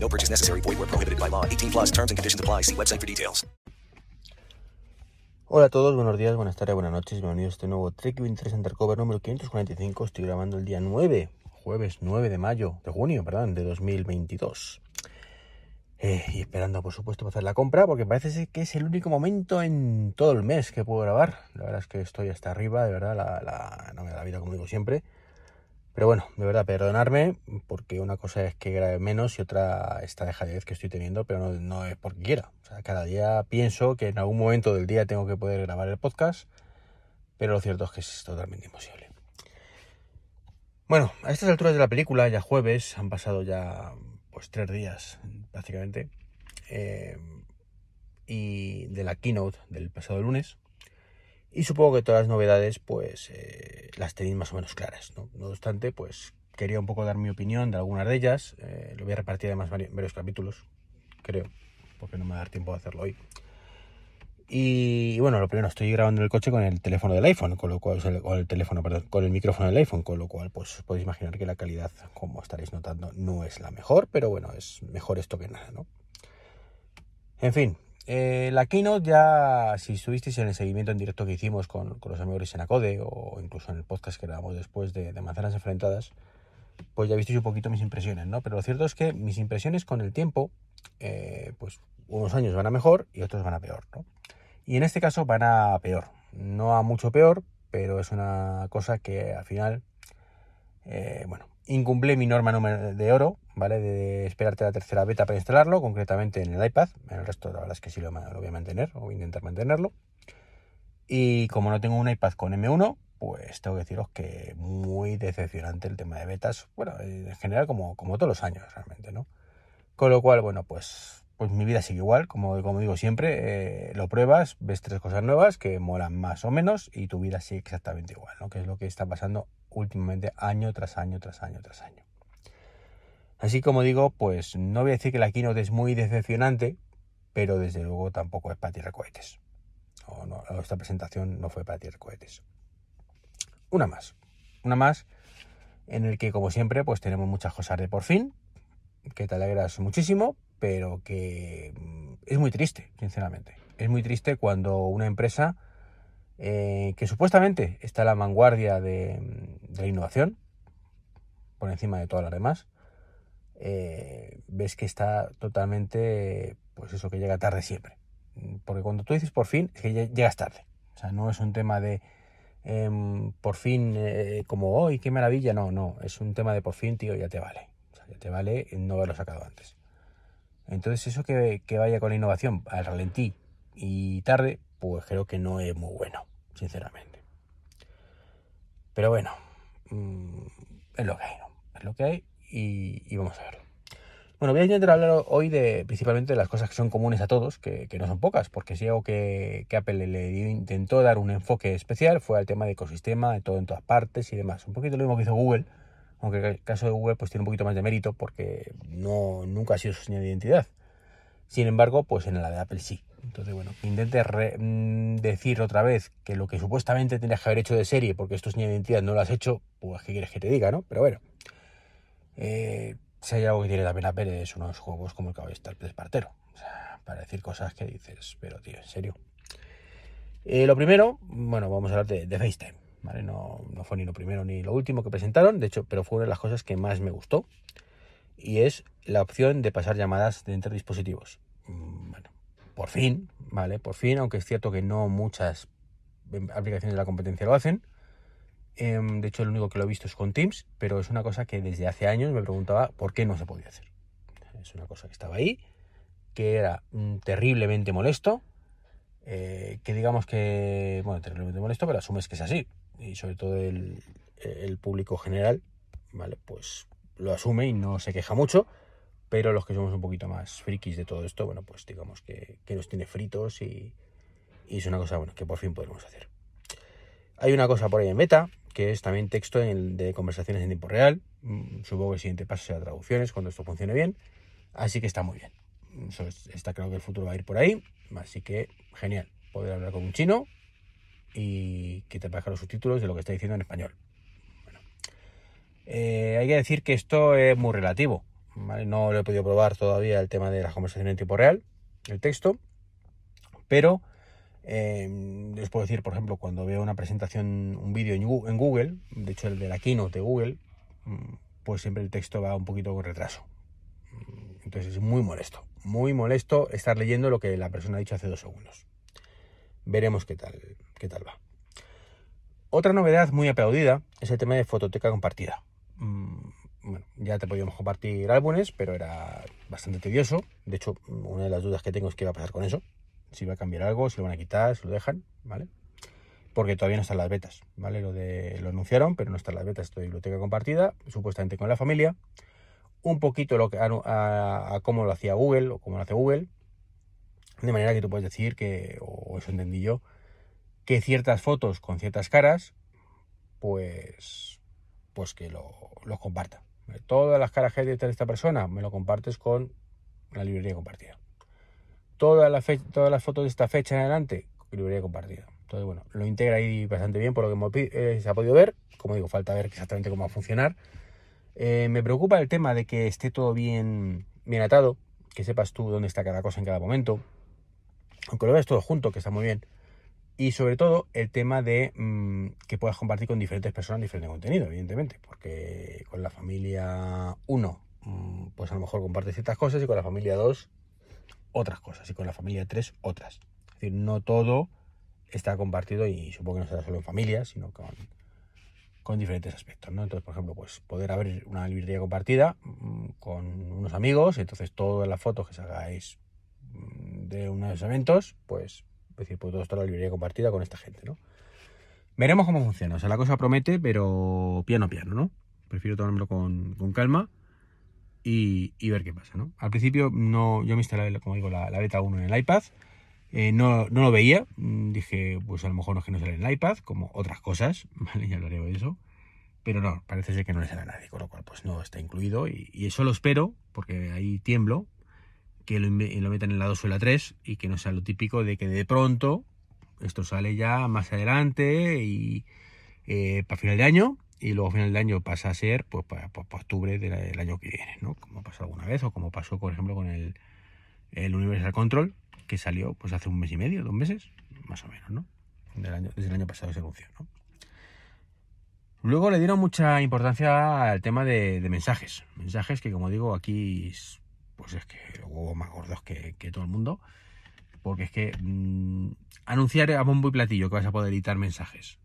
No purchase necessary. Void where prohibited by law. 18 plus terms and conditions apply. See website for details. Hola a todos, buenos días, buenas tardes, buenas noches. Bienvenidos a este nuevo Trek 23 Undercover número 545. Estoy grabando el día 9, jueves 9 de mayo, de junio, perdón, de 2022. Eh, y esperando, por supuesto, para hacer la compra, porque parece que es el único momento en todo el mes que puedo grabar. La verdad es que estoy hasta arriba, de verdad, la, la, no me da la vida como digo siempre. Pero bueno, de verdad, perdonarme, porque una cosa es que grabe menos y otra esta dejadez que estoy teniendo, pero no, no, es porque quiera. O sea, cada día pienso que en algún momento del día tengo que poder grabar el podcast, pero lo cierto es que es totalmente imposible. Bueno, a estas alturas de la película, ya jueves, han pasado ya pues tres días prácticamente, eh, y de la keynote del pasado lunes. Y supongo que todas las novedades, pues, eh, las tenéis más o menos claras, ¿no? No obstante, pues, quería un poco dar mi opinión de algunas de ellas. Eh, lo voy a repartir además en varios capítulos, creo, porque no me va a dar tiempo de hacerlo hoy. Y, bueno, lo primero, estoy grabando el coche con el teléfono del iPhone, con lo cual, con el teléfono, perdón, con el micrófono del iPhone, con lo cual, pues, podéis imaginar que la calidad, como estaréis notando, no es la mejor, pero bueno, es mejor esto que nada, ¿no? En fin, eh, la keynote ya, si estuvisteis en el seguimiento en directo que hicimos con, con los amigos en Acode o incluso en el podcast que grabamos después de, de, Manzanas Enfrentadas, pues ya visteis un poquito mis impresiones, ¿no? Pero lo cierto es que mis impresiones con el tiempo, eh, pues unos años van a mejor y otros van a peor, ¿no? Y en este caso van a peor, no a mucho peor, pero es una cosa que al final, eh, bueno, incumple mi norma de oro, ¿vale? De esperarte la tercera beta para instalarlo, concretamente en el iPad. En el resto, la verdad es que sí lo, lo, voy a mantener, o voy a intentar mantenerlo. Y como no tengo un iPad con M1, pues tengo que deciros que muy decepcionante el tema de betas. Bueno, en general, como, como todos los años, realmente, ¿no? Con lo cual, bueno, pues, pues mi vida sigue igual, como, como digo siempre, eh, lo pruebas, ves tres cosas nuevas que molan más o menos y tu vida sigue exactamente igual, ¿no? Que es lo que está pasando últimamente año tras año, tras año, tras año. Así como digo, pues no voy a decir que la keynote es muy decepcionante, pero desde luego tampoco es para tirar cohetes. No, no, esta presentación no fue para tirar cohetes. Una más. Una más en el que, como siempre, pues tenemos muchas cosas de por fin, que te alegras muchísimo, pero que es muy triste, sinceramente. Es muy triste cuando una empresa eh, que supuestamente está a la vanguardia de, de, la innovación, por encima de todas las demás, eh, ves que está totalmente, pues eso, que llega tarde siempre. Porque cuando tú dices por fin, es que llegas tarde. O sea, no es un tema de eh, por fin, eh, como hoy, qué maravilla. No, no, es un tema de por fin, tío, ya te vale. Ya te vale no haberlo sacado antes. Entonces, eso que, que vaya con la innovación al ralentí y tarde, pues creo que no es muy bueno, sinceramente. Pero bueno, mmm, es lo que hay, ¿no? Es lo que hay y, y, vamos a verlo. Bueno, voy a intentar hablar hoy de principalmente de las cosas que son comunes a todos, que, que no son pocas, porque si algo que, que, Apple le intentó dar un enfoque especial fue al tema de ecosistema, de todo en todas partes y demás. Un poquito lo mismo que hizo Google, aunque el caso de Google pues tiene un poquito más de mérito porque no, nunca ha sido su señal de identidad. Sin embargo, pues en la de Apple sí. Entonces, bueno, intente re, mmm, decir otra vez que lo que supuestamente tendrías que haber hecho de serie, porque esto es señal de identidad, no lo has hecho, pues qué quieres que te diga, ¿no? Pero bueno. Eh, si hay algo que tiene también Apple es unos juegos como el caballo de Espartero. O sea, para decir cosas que dices, pero tío, en serio. Eh, lo primero, bueno, vamos a hablar de, de FaceTime. ¿vale? No, no, fue ni lo primero ni lo último que presentaron, de hecho, pero fue una de las cosas que más me gustó. Y es la opción de pasar llamadas de entre dispositivos. Bueno, por fin, ¿vale? Por fin, aunque es cierto que no muchas aplicaciones de la competencia lo hacen. De hecho, el único que lo he visto es con Teams, pero es una cosa que desde hace años me preguntaba por qué no se podía hacer. Es una cosa que estaba ahí, que era terriblemente molesto, eh, que digamos que, bueno, terriblemente molesto, pero asumes que es así. Y sobre todo el, público general, ¿vale? Pues lo asume y no se queja mucho, pero los que somos un poquito más frikis de todo esto, bueno, pues digamos que, nos tiene fritos y, es una cosa bueno, que por fin podemos hacer. Hay una cosa por ahí en beta, que es también texto de conversaciones en tiempo real. Mm, supongo que el siguiente paso será traducciones cuando esto funcione bien. Así que está muy bien. Eso está claro que el futuro va a ir por ahí. Así que genial. Poder hablar con un chino y que te aparezcan los subtítulos de lo que está diciendo en español. Bueno, eh, hay que decir que esto es muy relativo. No lo he podido probar todavía el tema de las conversaciones en tiempo real, el texto, pero eh, les puedo decir, por ejemplo, cuando veo una presentación, un vídeo en Google, de hecho el de la keynote de Google, mm, pues siempre el texto va un poquito con retraso. Mm, entonces es muy molesto, muy molesto estar leyendo lo que la persona ha dicho hace dos segundos. Veremos qué tal, qué tal va. Otra novedad muy aplaudida es el tema de fototeca compartida. Mm, bueno, ya te podíamos compartir álbumes, pero era bastante tedioso. De hecho, una de las dudas que tengo es qué va a pasar con eso. Si va a cambiar algo, si lo van a quitar, si lo dejan, ¿vale? Porque todavía no están las betas, ¿vale? Lo, de, lo anunciaron, pero no están las betas de biblioteca compartida, supuestamente con la familia. Un poquito lo que, a, a, cómo lo hacía Google o cómo lo hace Google. De manera que tú puedes decir que, o eso entendí yo, que ciertas fotos con ciertas caras, pues, pues que lo, los comparta. Todas las caras que hay de esta persona me lo compartes con la librería compartida. Todas las, fotos de esta fecha en adelante, librería compartida. Entonces, bueno, lo integra ahí bastante bien por lo que eh, se ha podido ver. Como digo, falta ver exactamente cómo va a funcionar. Eh, me preocupa el tema de que esté todo bien, bien atado, que sepas tú dónde está cada cosa en cada momento. Aunque lo veas todo junto, que está muy bien. Y sobre todo el tema de mmm, que puedas compartir con diferentes personas diferente contenido, evidentemente, porque con la familia 1, mmm, pues a lo mejor compartes ciertas cosas y con la familia 2 otras cosas y con la familia 3 otras. Es decir, no todo está compartido y supongo que no será solo en familia, sino con, con diferentes aspectos, ¿no? Entonces, por ejemplo, pues poder abrir una librería compartida mmm, con unos amigos, entonces todas las fotos que sacáis de unos eventos, pues es decir, pues todo esto la librería compartida con esta gente, ¿no? Veremos cómo funciona. O sea, la cosa promete, pero piano piano, ¿no? Prefiero tomármelo con, con calma y, y, ver qué pasa, ¿no? Al principio no, yo me instalé, como digo, la, la beta 1 en el iPad. Eh, no, no, lo veía. Dije, pues a lo mejor no es que no sale en el iPad, como otras cosas, ¿vale? Ya hablaré de eso. Pero no, parece ser que no le sale a nadie, con lo cual pues no está incluido. Y, y eso lo espero, porque ahí tiemblo, que lo, lo, metan en la 2 o en la 3 y que no sea lo típico de que de pronto esto sale ya más adelante y eh, para final de año y luego a final de año pasa a ser pues para, octubre del, año que viene, ¿no? Como pasó alguna vez o como pasó, por ejemplo, con el, Universal Control que salió pues hace un mes y medio, dos meses, más o menos, ¿no? Del año, desde el año pasado se anunció, ¿no? Luego le dieron mucha importancia al tema de, mensajes. Mensajes que, como digo, aquí pues es que los huevos más gordos que, todo el mundo. Porque es que mmm, anunciar a bombo y platillo que vas a poder editar mensajes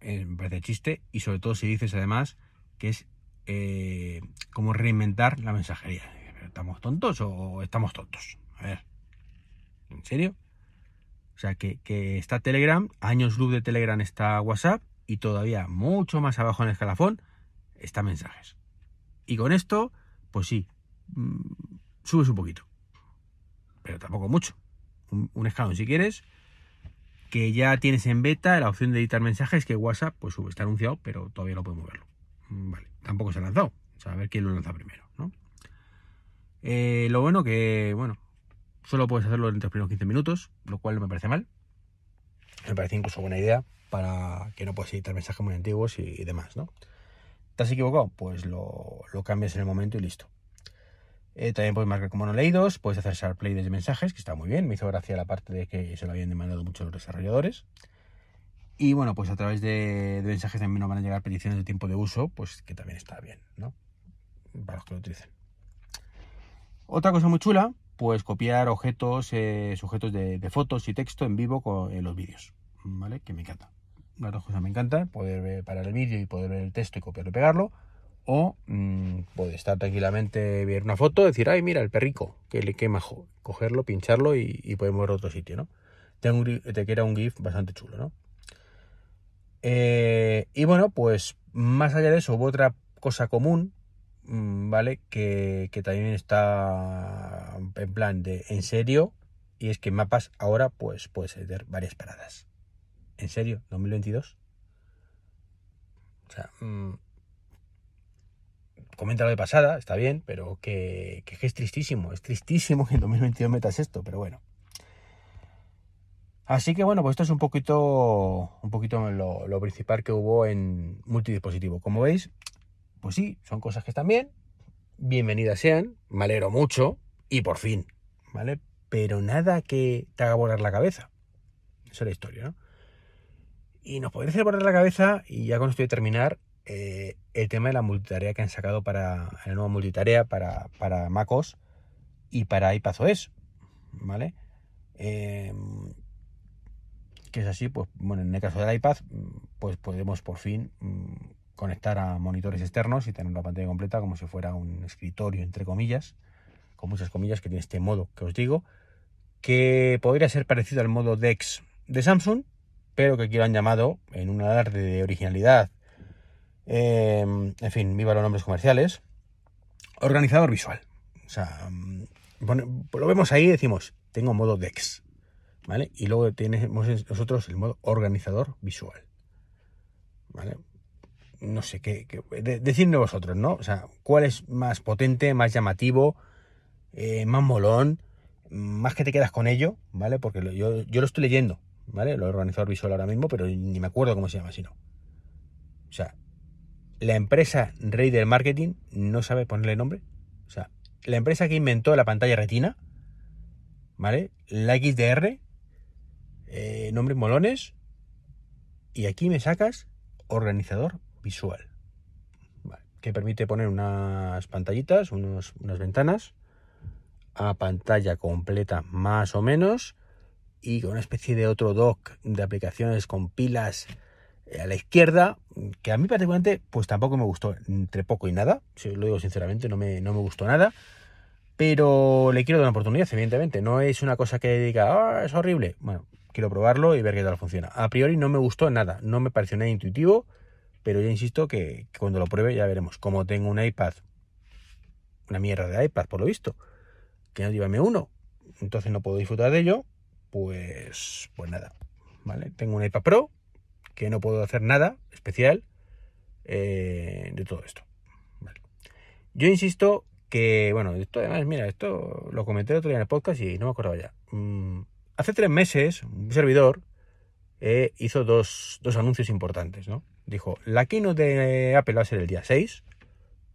eh, me parece chiste. Y sobre todo si dices además que es eh, como reinventar la mensajería. ¿Estamos tontos o estamos tontos? A ver. ¿En serio? O sea, que, que está Telegram, años luz de Telegram está WhatsApp y todavía mucho más abajo en el escalafón está mensajes. Y con esto, pues sí, mmm, subes un poquito. Pero tampoco mucho. Un, un, escalón si quieres. Que ya tienes en beta la opción de editar mensajes que WhatsApp pues está anunciado, pero todavía no podemos verlo. Vale, tampoco se ha lanzado. O sea, a ver quién lo lanza primero, ¿no? Eh, lo bueno que, bueno, solo puedes hacerlo entre los primeros 15 minutos, lo cual no me parece mal. Me parece incluso buena idea para que no puedas editar mensajes muy antiguos y, demás, ¿no? ¿Te equivocado? Pues lo, lo cambias en el momento y listo. Eh, también puedes marcar como no leídos, puedes hacer SharePlay desde mensajes, que está muy bien. Me hizo gracia la parte de que se lo habían demandado muchos desarrolladores. Y bueno, pues a través de, de, mensajes también nos van a llegar peticiones de tiempo de uso, pues que también está bien, ¿no? Para los que lo utilicen. Otra cosa muy chula, pues copiar objetos, eh, sujetos de, de, fotos y texto en vivo con los vídeos, ¿vale? Que me encanta. Las dos cosas me encantan, poder parar el vídeo y poder ver el texto y copiarlo y pegarlo o mmm, puede estar tranquilamente, ver una foto, decir, ay, mira, el perrico, que le quema, cogerlo, pincharlo y, podemos ver otro sitio, ¿no? Te, queda un GIF bastante chulo, ¿no? Eh, y bueno, pues más allá de eso, hubo otra cosa común mm, ¿vale? Que, también está en plan de en serio. Y es que mapas ahora pues puede ser varias paradas. ¿En serio? ¿2022? O sea, mm, comenta lo de pasada, está bien, pero que, que es tristísimo, es tristísimo que en 2022 metas esto, pero bueno. Así que bueno, pues esto es un poquito, un poquito lo, lo, principal que hubo en multidispositivo. Como veis, pues sí, son cosas que están bien, bienvenidas sean, me alegro mucho y por fin, ¿vale? Pero nada que te haga volar la cabeza. Esa es la historia, ¿no? Y nos podría hacer volar la cabeza, y ya con esto voy a terminar, eh, el tema de la multitarea que han sacado para la nueva multitarea para, para MacOS y para iPadOS, ¿vale? Eh, que es así, pues bueno, en el caso del iPad, pues podemos por fin mm, conectar a monitores externos y tener la pantalla completa como si fuera un escritorio, entre comillas, con muchas comillas, que tiene este modo que os digo, que podría ser parecido al modo DeX de Samsung, pero que aquí lo han llamado en un alarde de originalidad Em, en fin, viva los nombres comerciales. Organizador visual. O sea, mm, lo vemos ahí y decimos, tengo modo DEX. ¿Vale? Y luego tenemos nosotros el modo organizador visual. ¿Vale? No sé qué. decidme vosotros, ¿no? O sea, ¿cuál es más potente, más llamativo, eh, más molón? Más que te quedas con ello, ¿vale? Porque yo, yo lo estoy leyendo, ¿vale? Lo organizador visual ahora mismo, pero ni me acuerdo cómo se llama, si no. O sea, la empresa rey del marketing no sabe ponerle nombre. O sea, la empresa que inventó la pantalla retina, ¿vale? La XDR, eh, nombres molones, y aquí me sacas organizador visual, que permite poner unas pantallitas, unas ventanas a pantalla completa más o menos, y con una especie de otro dock de aplicaciones con pilas a la izquierda, que a mí particularmente, pues tampoco me gustó, entre poco y nada, lo digo sinceramente, no me, no me gustó nada, pero le quiero dar una oportunidad, evidentemente, no es una cosa que diga, ah, es horrible, bueno, quiero probarlo y ver qué tal funciona. A priori no me gustó nada, no me pareció nada intuitivo, pero ya insisto que, cuando lo pruebe ya veremos. Como tengo un iPad, una mierda de iPad por lo visto, que no lleva M1, entonces no puedo disfrutar de ello, pues, pues nada, ¿vale? Tengo un iPad Pro, que no puedo hacer nada especial eh, de todo esto. Yo insisto que, bueno, esto además, mira, esto lo comenté el otro día en el podcast y no me acordaba ya. Mm, hace tres meses, un servidor eh, hizo dos, anuncios importantes, ¿no? Dijo, la keynote de Apple va a ser el día 6.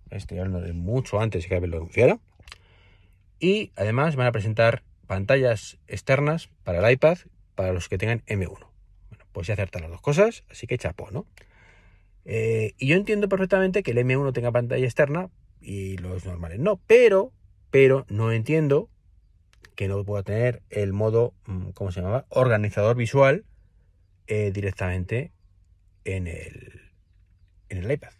Estoy hablando de mucho antes que Apple lo anunciara. Y además van a presentar pantallas externas para el iPad para los que tengan M1 pues se acertan las dos cosas, así que chapo, ¿no? Eh, y yo entiendo perfectamente que el M1 tenga pantalla externa y los normales no, pero, pero no entiendo que no pueda tener el modo, mm, ¿cómo se llama? Organizador visual eh, directamente en el, en el iPad.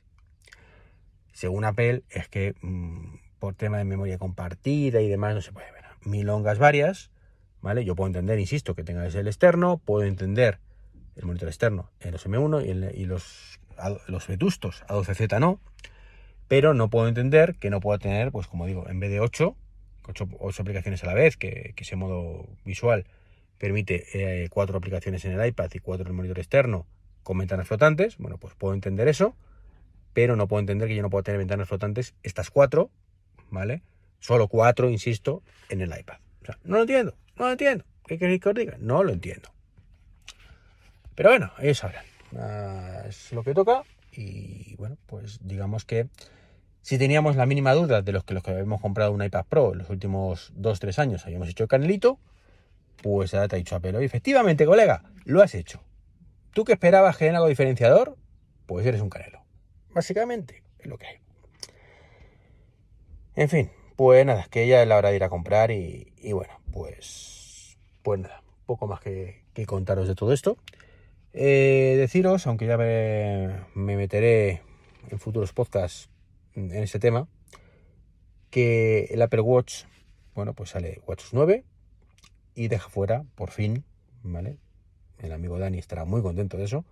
Según Apple, es que mm, por tema de memoria compartida y demás no se puede ver. Milongas varias, ¿vale? Yo puedo entender, insisto, que tenga el externo, puedo entender el monitor externo en los M1 y, los, los vetustos A12Z no, pero no puedo entender que no pueda tener, pues como digo, en vez de 8, 8, aplicaciones a la vez, que, ese modo visual permite eh, cuatro aplicaciones en el iPad y cuatro en el monitor externo con ventanas flotantes, bueno, pues puedo entender eso, pero no puedo entender que yo no pueda tener ventanas flotantes, estas cuatro, ¿vale? Solo cuatro, insisto, en el iPad. O sea, no lo entiendo, no lo entiendo. ¿Qué queréis que os diga? No lo entiendo. Pero bueno, ellos sabrán. Ah, es lo que toca. Y bueno, pues digamos que si teníamos la mínima duda de los que los que habíamos comprado un iPad Pro en los últimos 2-3 años habíamos hecho el canelito, pues ahora te ha dicho Apple, efectivamente, colega, lo has hecho. ¿Tú que esperabas que en algo diferenciador? Pues eres un canelo. Básicamente, es lo que hay. En fin, pues nada, que ya es la hora de ir a comprar y, bueno, pues, pues nada, poco más que contaros de todo esto. Eh, deciros, aunque ya me, meteré en futuros podcasts en este tema, que el Apple Watch, bueno, pues sale Watch 9 y deja fuera, por fin, ¿vale? El amigo Dani estará muy contento de eso,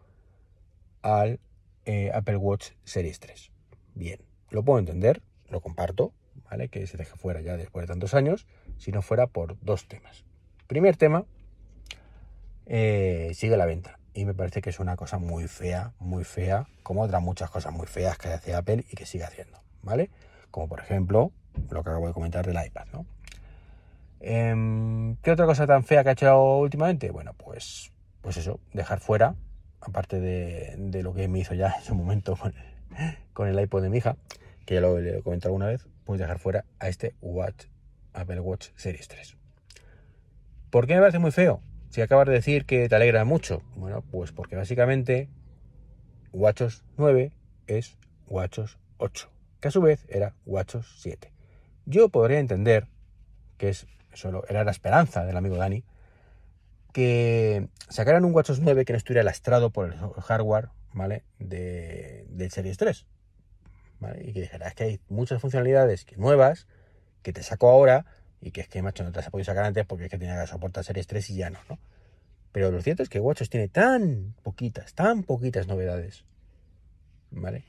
al eh, Apple Watch Series 3. Bien, lo puedo entender, lo comparto, ¿vale? Que se deje fuera ya después de tantos años, si no fuera por dos temas. Primer tema, eh, sigue la venta. Y me parece que es una cosa muy fea, muy fea, como otras muchas cosas muy feas que hace Apple y que sigue haciendo, ¿vale? Como por ejemplo, lo que acabo de comentar del iPad, ¿no? Em, ¿Qué otra cosa tan fea que ha hecho últimamente? Bueno, pues, pues eso, dejar fuera, aparte de, lo que me hizo ya en su momento con, el iPod de mi hija, que ya lo, he comentado alguna vez, pues dejar fuera a este Watch, Apple Watch Series 3. ¿Por qué me parece muy feo? Si acabas de decir que te alegra mucho, bueno, pues porque básicamente WatchOS 9 es WatchOS 8, que a su vez era WatchOS 7. Yo podría entender que es solo era la esperanza del amigo Dani que sacaran un WatchOS 9 que no estuviera lastrado por el hardware, ¿vale? De, del Series 3. ¿vale? Y que dijera, es que hay muchas funcionalidades nuevas que te saco ahora y que es que, macho, no te has podido sacar antes porque es que tenía que soportar Series 3 y ya no, ¿no? Pero lo cierto es que WatchOS tiene tan poquitas, tan poquitas novedades, ¿vale?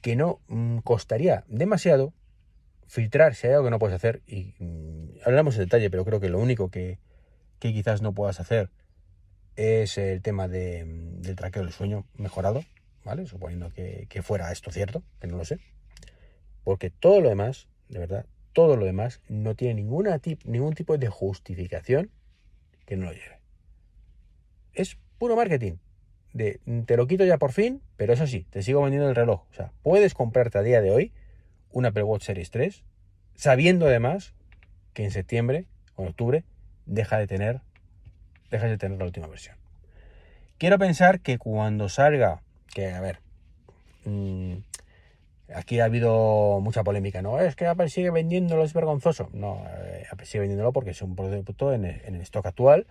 Que no mm, costaría demasiado filtrar si hay algo que no puedes hacer. Y mm, hablamos en detalle, pero creo que lo único que, que quizás no puedas hacer es el tema de, mm, del traqueo del sueño mejorado, ¿vale? Suponiendo que, que fuera esto cierto, que no lo sé. Porque todo lo demás, de verdad, todo lo demás no tiene ninguna tip, ningún tipo de justificación que no lo lleve. Es puro marketing. De, te lo quito ya por fin, pero eso sí, te sigo vendiendo el reloj. O sea, puedes comprarte a día de hoy una Apple Watch Series 3, sabiendo además que en septiembre o en octubre deja de tener, deja de tener la última versión. Quiero pensar que cuando salga, que a ver, mmm, Aquí ha habido mucha polémica, ¿no? Es que Apple sigue vendiéndolo, es vergonzoso. No, eh, Apple sigue vendiéndolo porque es un producto en el, stock actual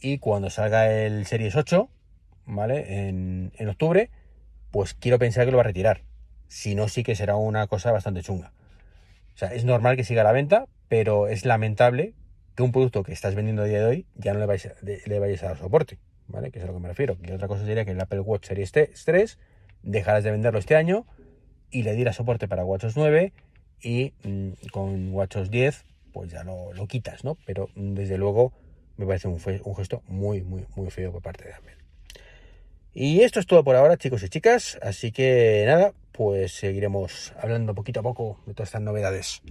y cuando salga el Series 8, ¿vale? En, en, octubre, pues quiero pensar que lo va a retirar. Si no, sí que será una cosa bastante chunga. O sea, es normal que siga la venta, pero es lamentable que un producto que estás vendiendo a día de hoy ya no le vayas, le vayas a dar soporte, ¿vale? Que es a lo que me refiero. Y otra cosa sería que el Apple Watch Series 3 dejarás de venderlo este año y le diera soporte para WatchOS 9 y mm, con WatchOS 10 pues ya lo, lo, quitas, ¿no? Pero mm, desde luego me parece un, gesto muy, muy, muy feo por parte de Apple. Y esto es todo por ahora, chicos y chicas. Así que nada, pues seguiremos hablando poquito a poco de todas estas novedades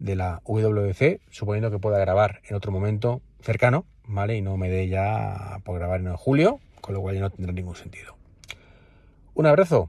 de la WC, suponiendo que pueda grabar en otro momento cercano, ¿vale? Y no me dé ya por grabar en julio, con lo cual ya no tendrá ningún sentido. Un abrazo